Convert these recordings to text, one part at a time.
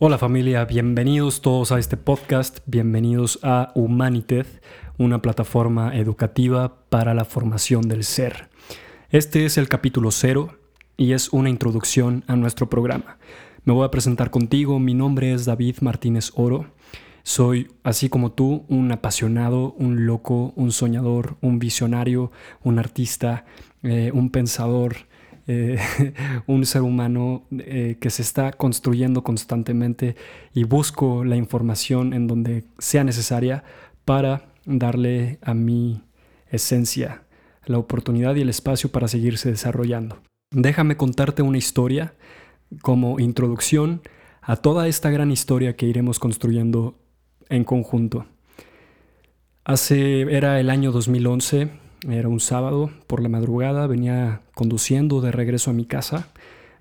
Hola familia, bienvenidos todos a este podcast, bienvenidos a Humanited, una plataforma educativa para la formación del ser. Este es el capítulo cero y es una introducción a nuestro programa. Me voy a presentar contigo, mi nombre es David Martínez Oro. Soy, así como tú, un apasionado, un loco, un soñador, un visionario, un artista, eh, un pensador, eh, un ser humano eh, que se está construyendo constantemente y busco la información en donde sea necesaria para darle a mi esencia la oportunidad y el espacio para seguirse desarrollando. Déjame contarte una historia como introducción a toda esta gran historia que iremos construyendo en conjunto. Hace era el año 2011 era un sábado por la madrugada, venía conduciendo de regreso a mi casa,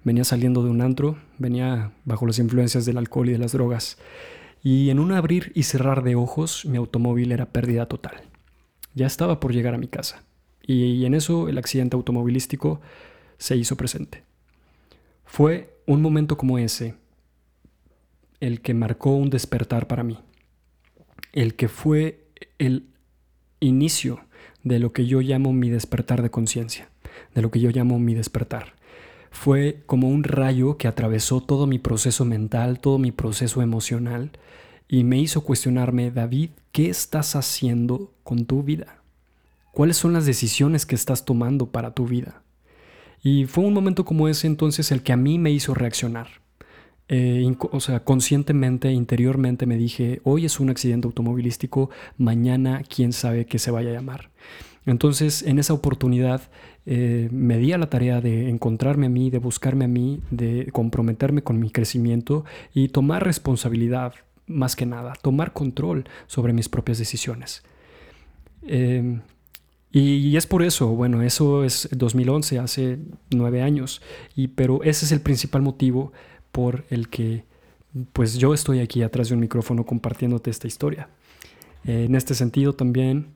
venía saliendo de un antro, venía bajo las influencias del alcohol y de las drogas. Y en un abrir y cerrar de ojos, mi automóvil era pérdida total. Ya estaba por llegar a mi casa. Y en eso el accidente automovilístico se hizo presente. Fue un momento como ese el que marcó un despertar para mí. El que fue el inicio de lo que yo llamo mi despertar de conciencia, de lo que yo llamo mi despertar. Fue como un rayo que atravesó todo mi proceso mental, todo mi proceso emocional y me hizo cuestionarme, David, ¿qué estás haciendo con tu vida? ¿Cuáles son las decisiones que estás tomando para tu vida? Y fue un momento como ese entonces el que a mí me hizo reaccionar. Eh, o sea, conscientemente, interiormente me dije, hoy es un accidente automovilístico, mañana quién sabe qué se vaya a llamar. Entonces, en esa oportunidad eh, me di a la tarea de encontrarme a mí, de buscarme a mí, de comprometerme con mi crecimiento y tomar responsabilidad, más que nada, tomar control sobre mis propias decisiones. Em, y, es por eso, bueno, eso es 2011, hace nueve años, y, pero ese es el principal motivo por el que pues yo estoy aquí atrás de un micrófono compartiéndote esta historia. Eh, en este sentido también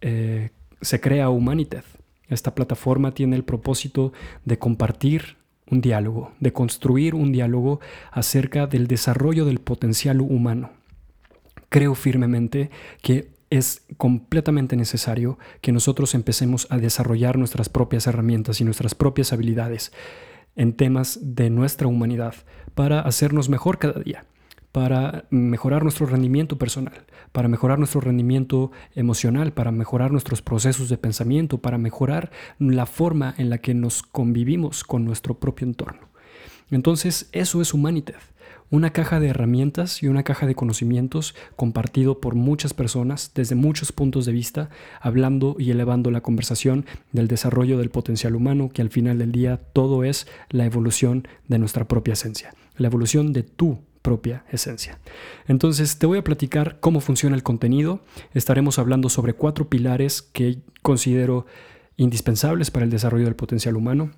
eh, se crea Humaniteth. Esta plataforma tiene el propósito de compartir un diálogo, de construir un diálogo acerca del desarrollo del potencial humano. Creo firmemente que es completamente necesario que nosotros empecemos a desarrollar nuestras propias herramientas y nuestras propias habilidades en temas de nuestra humanidad para hacernos mejor cada día, para mejorar nuestro rendimiento personal, para mejorar nuestro rendimiento emocional, para mejorar nuestros procesos de pensamiento, para mejorar la forma en la que nos convivimos con nuestro propio entorno. Entonces, eso es Humanidad una caja de herramientas y una caja de conocimientos compartido por muchas personas desde muchos puntos de vista, hablando y elevando la conversación del desarrollo del potencial humano, que al final del día todo es la evolución de nuestra propia esencia, la evolución de tu propia esencia. Entonces te voy a platicar cómo funciona el contenido. Estaremos hablando sobre cuatro pilares que considero indispensables para el desarrollo del potencial humano.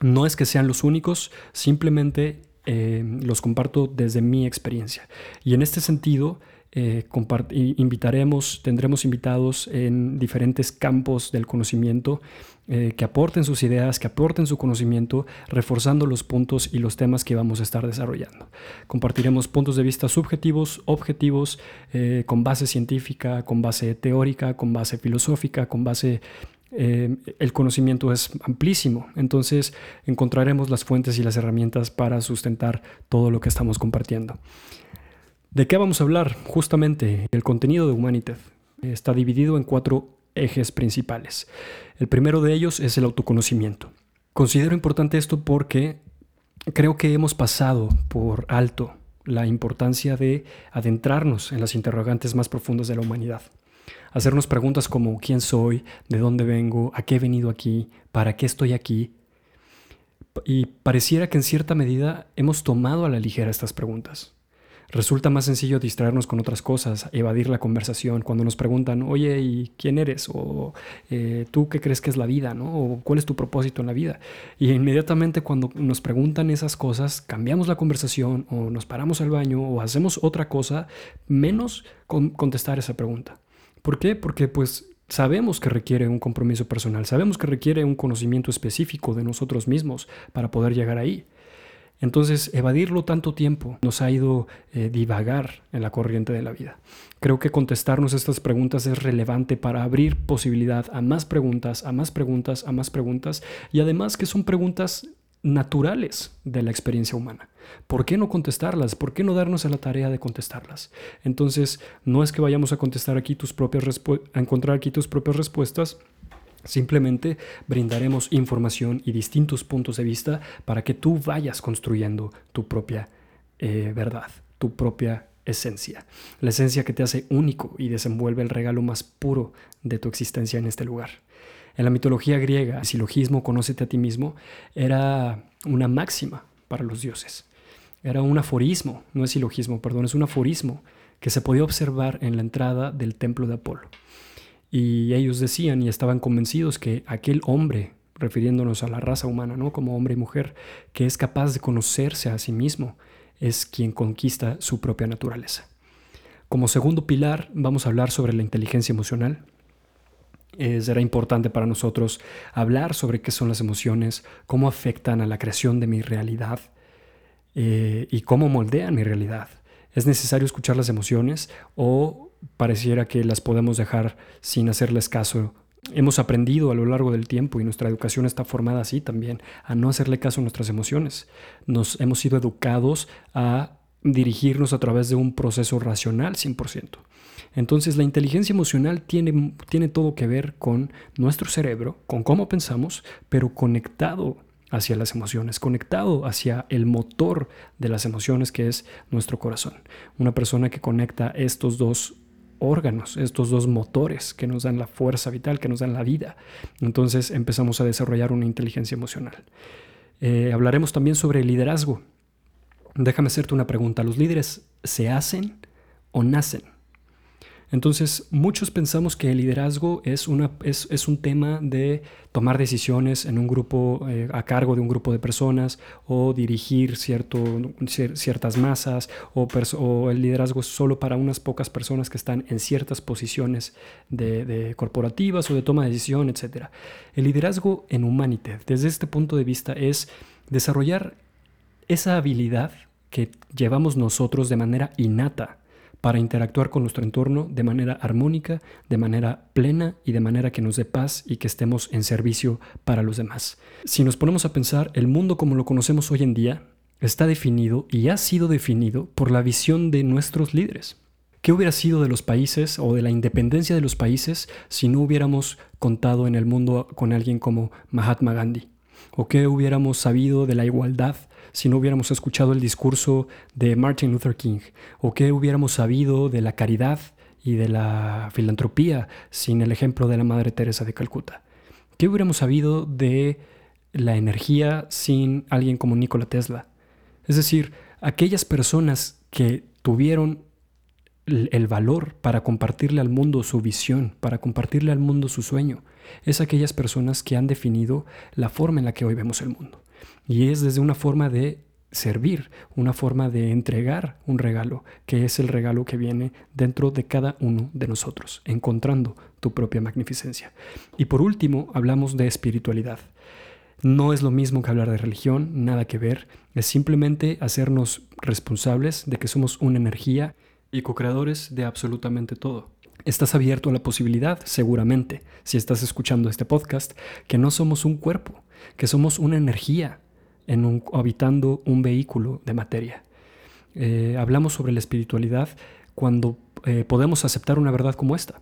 No es que sean los únicos, simplemente eh, los comparto desde mi experiencia. Y en este sentido, eh, invitaremos, tendremos invitados en diferentes campos del conocimiento eh, que aporten sus ideas, que aporten su conocimiento, reforzando los puntos y los temas que vamos a estar desarrollando. Compartiremos puntos de vista subjetivos, objetivos, con base científica, con base teórica, con base filosófica, con base eh, el conocimiento es amplísimo, entonces encontraremos las fuentes y las herramientas para sustentar todo lo que estamos compartiendo. ¿De qué vamos a hablar? Justamente el contenido de Humanity está dividido en cuatro ejes principales. El primero de ellos es el autoconocimiento. Considero importante esto porque creo que hemos pasado por alto la importancia de adentrarnos en las interrogantes más profundas de la humanidad hacernos preguntas como quién soy, de dónde vengo, a qué he venido aquí, para qué estoy aquí. Y pareciera que en cierta medida hemos tomado a la ligera estas preguntas. Resulta más sencillo distraernos con otras cosas, evadir la conversación cuando nos preguntan, oye, ¿y quién eres? O eh, ¿tú qué crees que es la vida? ¿no? O ¿cuál es tu propósito en la vida? Y inmediatamente cuando nos preguntan esas cosas, cambiamos la conversación o nos paramos al baño o hacemos otra cosa, menos contestar esa pregunta. ¿Por qué? Porque pues sabemos que requiere un compromiso personal, sabemos que requiere un conocimiento específico de nosotros mismos para poder llegar ahí. Entonces, evadirlo tanto tiempo nos ha ido eh, divagar en la corriente de la vida. Creo que contestarnos estas preguntas es relevante para abrir posibilidad a más preguntas, a más preguntas, a más preguntas, y además que son preguntas naturales de la experiencia humana. ¿Por qué no contestarlas? ¿Por qué no darnos a la tarea de contestarlas? Entonces, no es que vayamos a contestar aquí tus propias a encontrar aquí tus propias respuestas, Simplemente brindaremos información y distintos puntos de vista para que tú vayas construyendo tu propia eh, verdad, tu propia esencia. La esencia que te hace único y desenvuelve el regalo más puro de tu existencia en este lugar. En la mitología griega, el silogismo conócete a ti mismo era una máxima para los dioses. Era un aforismo, no es silogismo, perdón, es un aforismo que se podía observar en la entrada del templo de Apolo. Y ellos decían y estaban convencidos que aquel hombre, refiriéndonos a la raza humana, ¿no? Como hombre y mujer, que es capaz de conocerse a sí mismo, es quien conquista su propia naturaleza. Como segundo pilar, vamos a hablar sobre la inteligencia emocional. Será importante para nosotros hablar sobre qué son las emociones, cómo afectan a la creación de mi realidad eh, y cómo moldean mi realidad. ¿Es necesario escuchar las emociones o pareciera que las podemos dejar sin hacerles caso. Hemos aprendido a lo largo del tiempo y nuestra educación está formada así también, a no hacerle caso a nuestras emociones. Nos hemos sido educados a dirigirnos a través de un proceso racional 100%. Entonces la inteligencia emocional tiene, tiene todo que ver con nuestro cerebro, con cómo pensamos, pero conectado hacia las emociones, conectado hacia el motor de las emociones que es nuestro corazón. Una persona que conecta estos dos órganos, estos dos motores que nos dan la fuerza vital, que nos dan la vida. Entonces empezamos a desarrollar una inteligencia emocional. Eh, hablaremos también sobre liderazgo. Déjame hacerte una pregunta. ¿Los líderes se hacen o nacen? Entonces, muchos pensamos que el liderazgo es, una, es, un tema de tomar decisiones en un grupo, eh, a cargo de un grupo de personas, o dirigir cierto, ciertas masas, o, el liderazgo es solo para unas pocas personas que están en ciertas posiciones de, corporativas o de toma de decisión, etc. El liderazgo en Humanity, desde este punto de vista, es desarrollar esa habilidad que llevamos nosotros de manera innata para interactuar con nuestro entorno de manera armónica, de manera plena y de manera que nos dé paz y que estemos en servicio para los demás. Si nos ponemos a pensar, el mundo como lo conocemos hoy en día está definido y ha sido definido por la visión de nuestros líderes. ¿Qué hubiera sido de los países o de la independencia de los países si no hubiéramos contado en el mundo con alguien como Mahatma Gandhi? ¿O qué hubiéramos sabido de la igualdad si no hubiéramos escuchado el discurso de Martin Luther King? ¿O qué hubiéramos sabido de la caridad y de la filantropía sin el ejemplo de la Madre Teresa de Calcuta? ¿Qué hubiéramos sabido de la energía sin alguien como Nikola Tesla? Es decir, aquellas personas que tuvieron el valor para compartirle al mundo su visión, para compartirle al mundo su sueño, es aquellas personas que han definido la forma en la que hoy vemos el mundo. Y es desde una forma de servir, una forma de entregar un regalo, que es el regalo que viene dentro de cada uno de nosotros, encontrando tu propia magnificencia. Y por último, hablamos de espiritualidad. No es lo mismo que hablar de religión, nada que ver, es simplemente hacernos responsables de que somos una energía y co-creadores de absolutamente todo. Estás abierto a la posibilidad, seguramente, si estás escuchando este podcast, que no somos un cuerpo, que somos una energía en un, habitando un vehículo de materia. Eh, hablamos sobre la espiritualidad cuando eh, podemos aceptar una verdad como esta.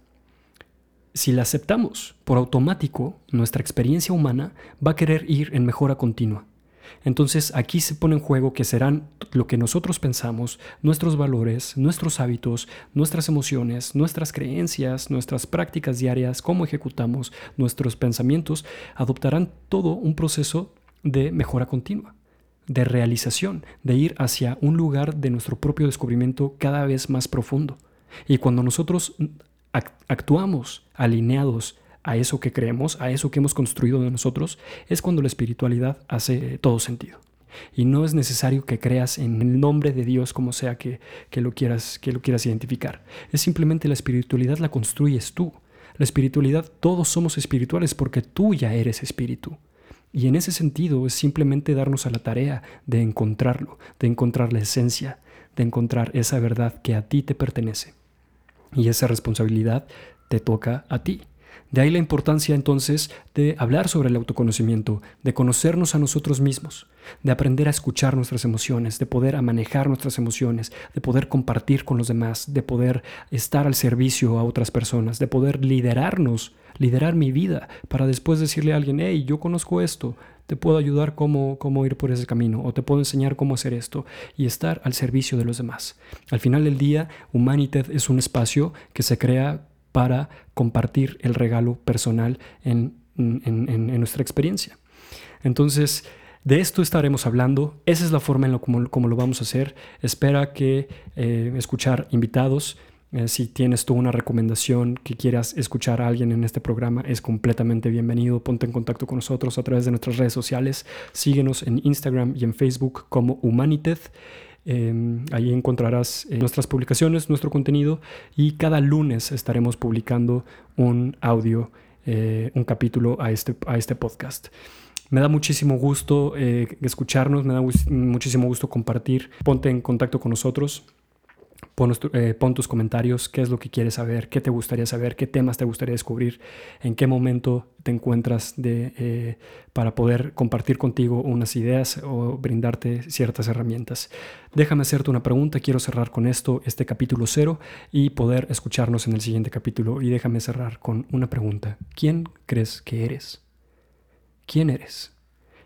Si la aceptamos por automático, nuestra experiencia humana va a querer ir en mejora continua. Entonces aquí se pone en juego que serán lo que nosotros pensamos, nuestros valores, nuestros hábitos, nuestras emociones, nuestras creencias, nuestras prácticas diarias, cómo ejecutamos nuestros pensamientos, adoptarán todo un proceso de mejora continua, de realización, de ir hacia un lugar de nuestro propio descubrimiento cada vez más profundo. Y cuando nosotros actuamos alineados a eso que creemos, a eso que hemos construido de nosotros, es cuando la espiritualidad hace todo sentido. Y no es necesario que creas en el nombre de Dios como sea que, lo quieras, que lo quieras identificar. Es simplemente la espiritualidad la construyes tú. La espiritualidad, todos somos espirituales porque tú ya eres espíritu. Y en ese sentido es simplemente darnos a la tarea de encontrarlo, de encontrar la esencia, de encontrar esa verdad que a ti te pertenece. Y esa responsabilidad te toca a ti. De ahí la importancia entonces de hablar sobre el autoconocimiento, de conocernos a nosotros mismos, de aprender a escuchar nuestras emociones, de poder a manejar nuestras emociones, de poder compartir con los demás, de poder estar al servicio a otras personas, de poder liderarnos, liderar mi vida para después decirle a alguien, hey, yo conozco esto, te puedo ayudar cómo, cómo ir por ese camino o te puedo enseñar cómo hacer esto y estar al servicio de los demás. Al final del día, Humanited es un espacio que se crea para compartir el regalo personal en, nuestra experiencia. Entonces, de esto estaremos hablando. Esa es la forma en la como, lo vamos a hacer. Espera que eh, escuchar invitados. Eh, si tienes tú una recomendación que quieras escuchar a alguien en este programa, es completamente bienvenido. Ponte en contacto con nosotros a través de nuestras redes sociales. Síguenos en Instagram y en Facebook como Humanited. Em, ahí encontrarás eh, nuestras publicaciones, nuestro contenido y cada lunes estaremos publicando un audio, eh, un capítulo a este, a este podcast. Me da muchísimo gusto eh, escucharnos, me da muchísimo gusto compartir. Ponte en contacto con nosotros. Eh, pon, tus comentarios, qué es lo que quieres saber, qué te gustaría saber, qué temas te gustaría descubrir, en qué momento te encuentras de, eh, para poder compartir contigo unas ideas o brindarte ciertas herramientas. Déjame hacerte una pregunta, quiero cerrar con esto, este capítulo cero, y poder escucharnos en el siguiente capítulo. Y déjame cerrar con una pregunta. ¿Quién crees que eres? ¿Quién eres?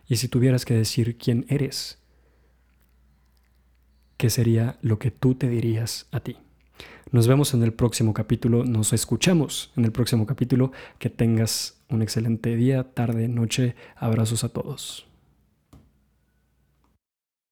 Y si tuvieras que decir quién eres, qué sería lo que tú te dirías a ti. Nos vemos en el próximo capítulo, nos escuchamos en el próximo capítulo. Que tengas un excelente día, tarde, noche. Abrazos a todos.